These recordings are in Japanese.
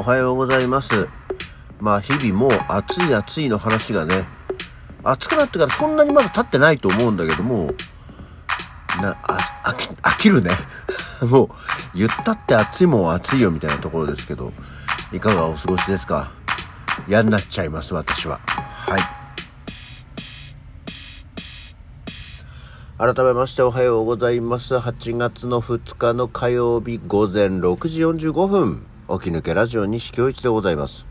おはようございます。まあ日々もう暑い暑いの話がね、暑くなってからそんなにまだ経ってないと思うんだけども、な、あ、飽き、飽きるね。もう、言ったって暑いもん暑いよみたいなところですけど、いかがお過ごしですか？嫌になっちゃいます、私は。はい。改めましておはようございます。8月の2日の火曜日午前6時45分。起き抜けラジオ西京一でございます。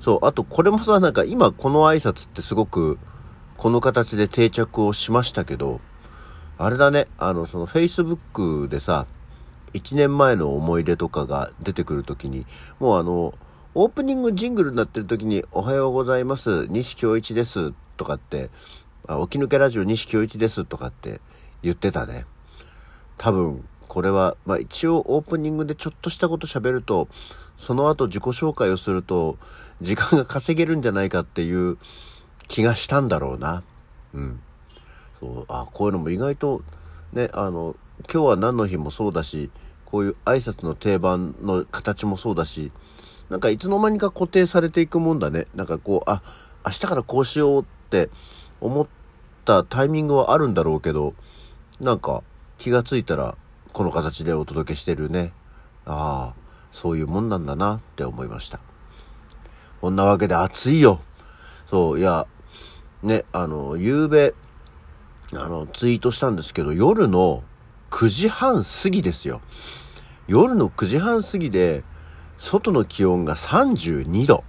そう、あとこれもさ、なんか今この挨拶ってすごくこの形で定着をしましたけど、あれだね、あの、その Facebook でさ、1年前の思い出とかが出てくるときに、もうあの、オープニングジングルになってる時に、おはようございます、西京一です、とかって、あ起き抜けラジオ西京一です、とかって言ってたね。多分、これは、まあ一応オープニングでちょっとしたこと喋ると、その後自己紹介をすると、時間が稼げるんじゃないかっていう気がしたんだろうな。うん。そう、あ、こういうのも意外と、ね、あの、今日は何の日もそうだし、こういう挨拶の定番の形もそうだし、なんかいつの間にか固定されていくもんだね。なんかこう、あ、明日からこうしようって思ったタイミングはあるんだろうけど、なんか気がついたらこの形でお届けしてるね。ああ、そういうもんなんだなって思いました。こんなわけで暑いよ。そう、いや、ね、あの、夕べ、あの、ツイートしたんですけど、夜の9時半過ぎですよ。夜の9時半過ぎで、外の気温が32度。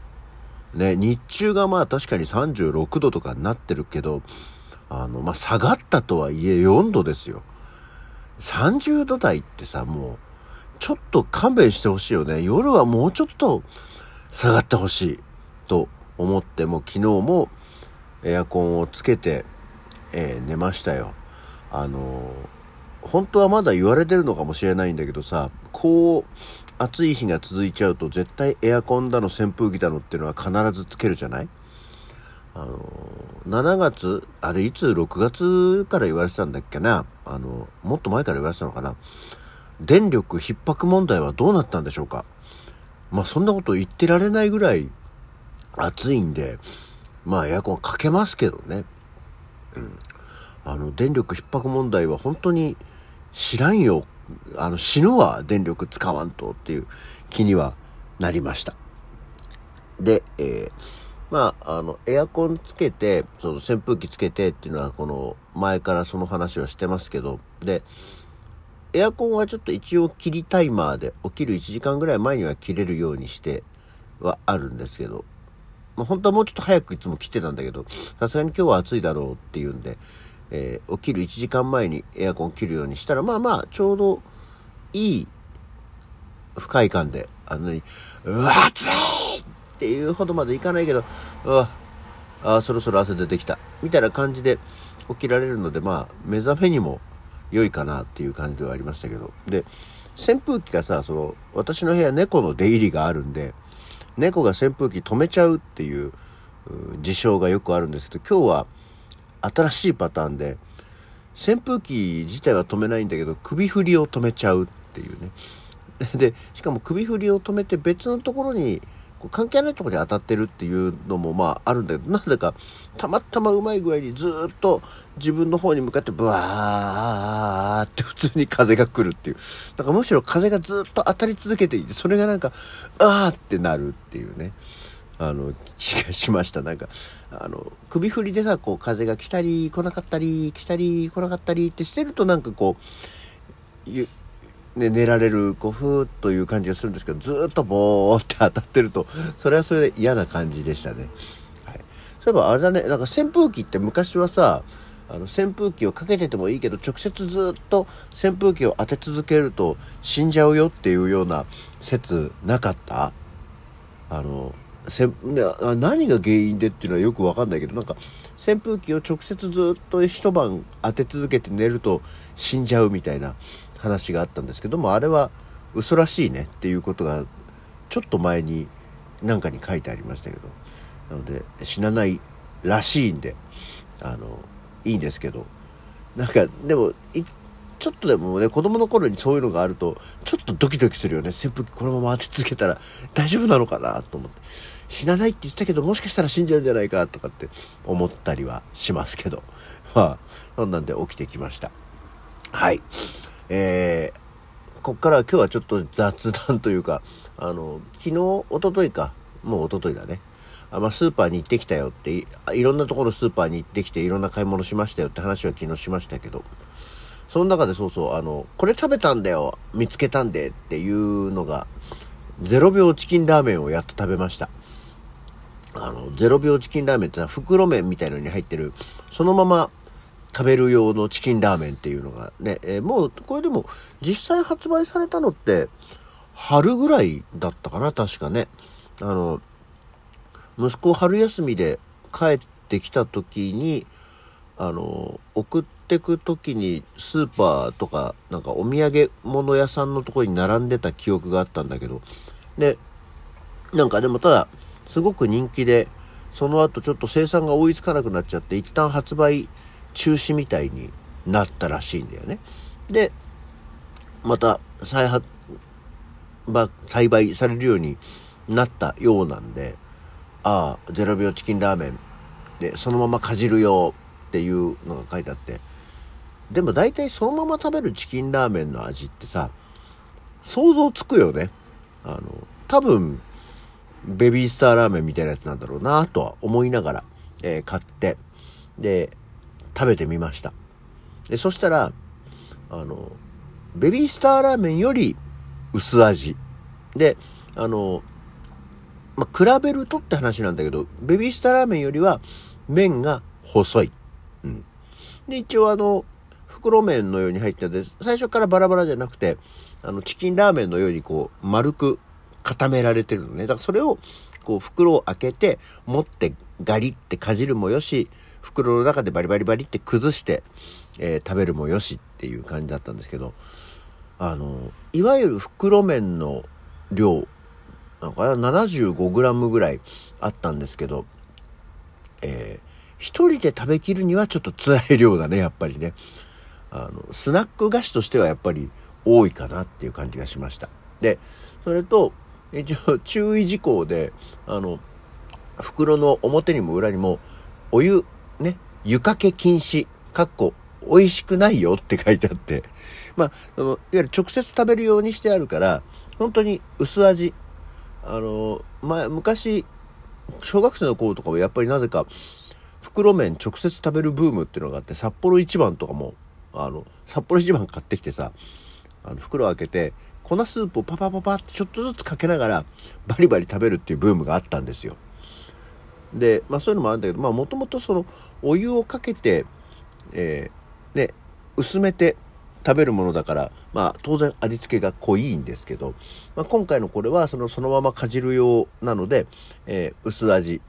ね、日中がまあ確かに36度とかになってるけど、あの、まあ下がったとはいえ4度ですよ。30度台ってさ、もう、ちょっと勘弁してほしいよね。夜はもうちょっと下がってほしいと思って、も昨日もエアコンをつけて、えー寝ましたよ。あのー本当はまだ言われてるのかもしれないんだけどさ、こう、暑い日が続いちゃうと絶対エアコンだの扇風機だのっていうのは必ずつけるじゃない？あの、7月、あれいつ6月から言われてたんだっけな？あの、もっと前から言われてたのかな？電力逼迫問題はどうなったんでしょうか？まあそんなこと言ってられないぐらい暑いんで、まあエアコンかけますけどね。うんあの、電力逼迫問題は本当に知らんよ。あの、死ぬわ、電力使わんとっていう気にはなりました。で、えーまあ、あの、エアコンつけて、その扇風機つけてっていうのは、この、前からその話はしてますけど、で、エアコンはちょっと一応切りタイマーで、起きる1時間ぐらい前には切れるようにしてはあるんですけど、まあ、本当はもうちょっと早くいつも切ってたんだけど、さすがに今日は暑いだろうっていうんで、えー起きる1時間前にエアコン切るようにしたら、まあまあ、ちょうどいい不快感で、あのね、うわ、暑い！っていうほどまでいかないけど、うわ、あそろそろ汗出てきた。みたいな感じで起きられるので、まあ、目覚めにも良いかなっていう感じではありましたけど。で、扇風機がさ、その、私の部屋猫の出入りがあるんで、猫が扇風機止めちゃうっていう事象がよくあるんですけど、今日は新しいパターンで、扇風機自体は止めないんだけど、首振りを止めちゃうっていうね。で、しかも首振りを止めて別のところに、関係ないところに当たってるっていうのもまああるんだけど、なぜかたまたまうまい具合にずっと自分の方に向かってブワーって普通に風が来るっていう。だからむしろ風がずっと当たり続けていて、それがなんか、あーってなるっていうね。あの、気がしました。なんか、あの、首振りでさ、こう風が来たり来なかったり、来たり来なかったりってしてるとなんかこう、ね、寝られる、こう、ふーっという感じがするんですけど、ずっとボーって当たってると、それはそれで嫌な感じでしたね。はい。そういえばあれだね、なんか扇風機って昔はさ、あの、扇風機をかけててもいいけど、直接ずっと扇風機を当て続けると死んじゃうよっていうような説なかった？あの、せね何が原因でっていうのはよくわかんないけど、なんか、扇風機を直接ずっと一晩当て続けて寝ると死んじゃうみたいな話があったんですけども、あれは嘘らしいねっていうことが、ちょっと前になんかに書いてありましたけど、なので、死なないらしいんで、あの、いいんですけど、なんか、でも、ちょっとでもね、子供の頃にそういうのがあると、ちょっとドキドキするよね。扇風機このまま当て続けたら大丈夫なのかなと思って。死なないって言ってたけど、もしかしたら死んじゃうんじゃないかとかって思ったりはしますけど。まあ、そんなんで起きてきました。はい。えー、こっから今日はちょっと雑談というか、あの、昨日、一昨日か、もう一昨日だね。あまあ、スーパーに行ってきたよってい、いろんなところスーパーに行ってきていろんな買い物しましたよって話は昨日しましたけど、その中でそうそう、あの、これ食べたんだよ、見つけたんでっていうのが、0秒チキンラーメンをやっと食べました。あの、0秒チキンラーメンってのは袋麺みたいのに入ってる、そのまま食べる用のチキンラーメンっていうのがね、えー、もう、これでも実際発売されたのって、春ぐらいだったかな、確かね。あの、息子春休みで帰ってきた時に、あの、送ってく時にスーパーとか、なんかお土産物屋さんのとこに並んでた記憶があったんだけど、で、なんかでもただ、すごく人気で、その後ちょっと生産が追いつかなくなっちゃって、一旦発売中止みたいになったらしいんだよね。で、また再発、栽培されるようになったようなんで、ああ、0秒チキンラーメンで、そのままかじるよっていうのが書いてあって、でも大体そのまま食べるチキンラーメンの味ってさ、想像つくよね。あの、多分、ベビースターラーメンみたいなやつなんだろうなとは思いながら、えー、買って、で、食べてみました。で、そしたら、あの、ベビースターラーメンより薄味。で、あの、まあ、比べるとって話なんだけど、ベビースターラーメンよりは麺が細い。うん。で、一応あの、袋麺のように入ってて、最初からバラバラじゃなくて、あの、チキンラーメンのようにこう、丸く固められてるのね。だからそれを、こう、袋を開けて、持ってガリってかじるもよし、袋の中でバリバリバリって崩して、えー、食べるもよしっていう感じだったんですけど、あの、いわゆる袋麺の量なんか 75g ぐらいあったんですけど、えー、一人で食べきるにはちょっと辛い量だね、やっぱりね。あの、スナック菓子としてはやっぱり多いかなっていう感じがしました。で、それと、一応注意事項で、あの、袋の表にも裏にも、お湯、ね、湯かけ禁止、かっこ、美味しくないよって書いてあって、まあ、その、いわゆる直接食べるようにしてあるから、本当に薄味、あの、前、昔、小学生の頃とかはやっぱりなぜか、袋麺直接食べるブームっていうのがあって、札幌一番とかも、あの、札幌一番買ってきてさ、あの、袋開けて、粉スープをパパパパってちょっとずつかけながら、バリバリ食べるっていうブームがあったんですよ。で、まあそういうのもあるんだけど、まあもともとその、お湯をかけて、えー、ね、薄めて、食べるものだから、まあ当然味付けが濃いんですけど、まあ、今回のこれはそのそのままかじる用なので、えー、薄味、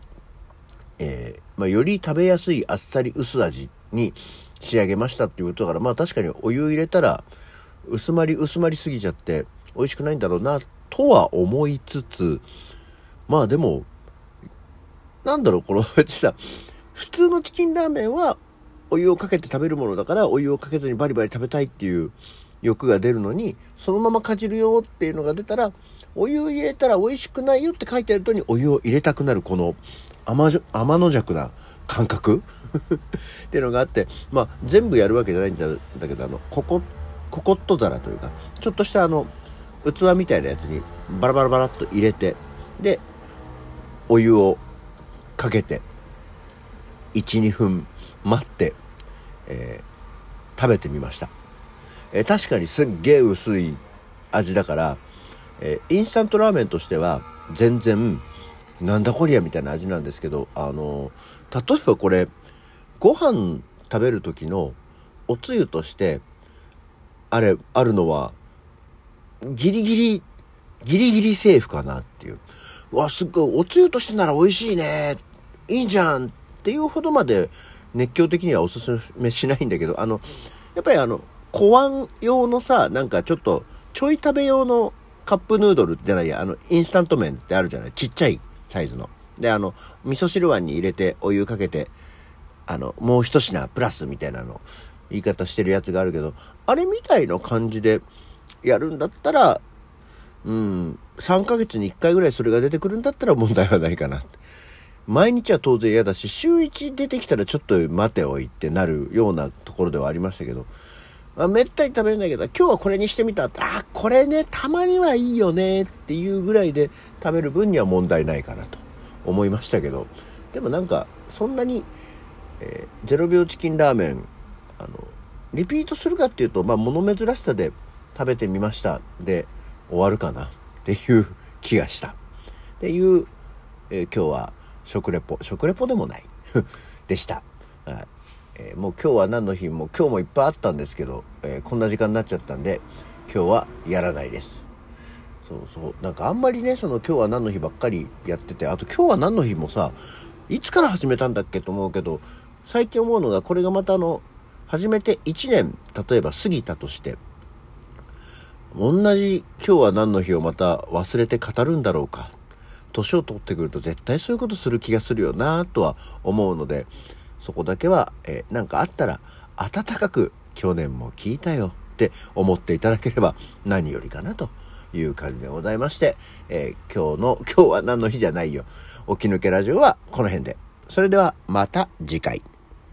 えー、まあ、より食べやすいあっさり薄味に仕上げましたっていうことだから、まあ確かにお湯入れたら薄まり薄まりすぎちゃって美味しくないんだろうなとは思いつつ、まあでも、なんだろう、この、ってさ、普通のチキンラーメンはお湯をかけて食べるものだからお湯をかけずにバリバリ食べたいっていう欲が出るのにそのままかじるよっていうのが出たらお湯を入れたら美味しくないよって書いてあるとにお湯を入れたくなるこの甘天の弱な感覚？っていうのがあってまあ全部やるわけじゃないんだだけどあのココココット皿というかちょっとしたあの器みたいなやつにバラバラバラっと入れてでお湯をかけて12分待って、えー、食べてみました、えー、確かにすっげえ薄い味だから、えー、インスタントラーメンとしては全然なんだこりゃみたいな味なんですけどあの例えばこれご飯食べる時のおつゆとしてあれあるのはギリギリギリギリセーフかなっていう。わすっごいおつゆとしてなら美味しいねいいじゃんっていうほどまで熱狂的にはおすすめしないんだけど、あの、やっぱりあの、小碗用のさ、なんかちょっと、ちょい食べ用のカップヌードルじゃないや、あの、インスタント麺ってあるじゃない？ちっちゃいサイズの。で、あの、味噌汁碗に入れてお湯かけて、あの、もう一品プラスみたいなの言い方してるやつがあるけど、あれみたいな感じでやるんだったら、うん、3ヶ月に1回ぐらいそれが出てくるんだったら問題はないかなって。毎日は当然嫌だし、週1出てきたらちょっと待ておいってなるようなところではありましたけど、まあ、めったに食べれないけど、今日はこれにしてみたら、あ、これね、たまにはいいよねっていうぐらいで食べる分には問題ないかなと思いましたけど、でもなんか、そんなに、えー、0秒チキンラーメン、あの、リピートするかっていうと、まあ、物珍しさで食べてみましたで終わるかなっていう気がした。っていう、えー、今日は食レポ、食レポでもない。でした。はい。えー、もう今日は何の日？も今日もいっぱいあったんですけど、えー、こんな時間になっちゃったんで今日はやらないです。そうそう。なんかあんまりねその今日は何の日ばっかりやっててあと今日は何の日もさいつから始めたんだっけと思うけど最近思うのがこれがまたあの始めて1年例えば過ぎたとして同じ今日は何の日をまた忘れて語るんだろうか。年を取ってくると絶対そういうことする気がするよなとは思うのでそこだけは、えー、かあったら暖かく去年も聞いたよって思っていただければ何よりかなという感じでございまして、えー、今日の、今日は何の日じゃないよ。起き抜けラジオはこの辺で。それではまた次回。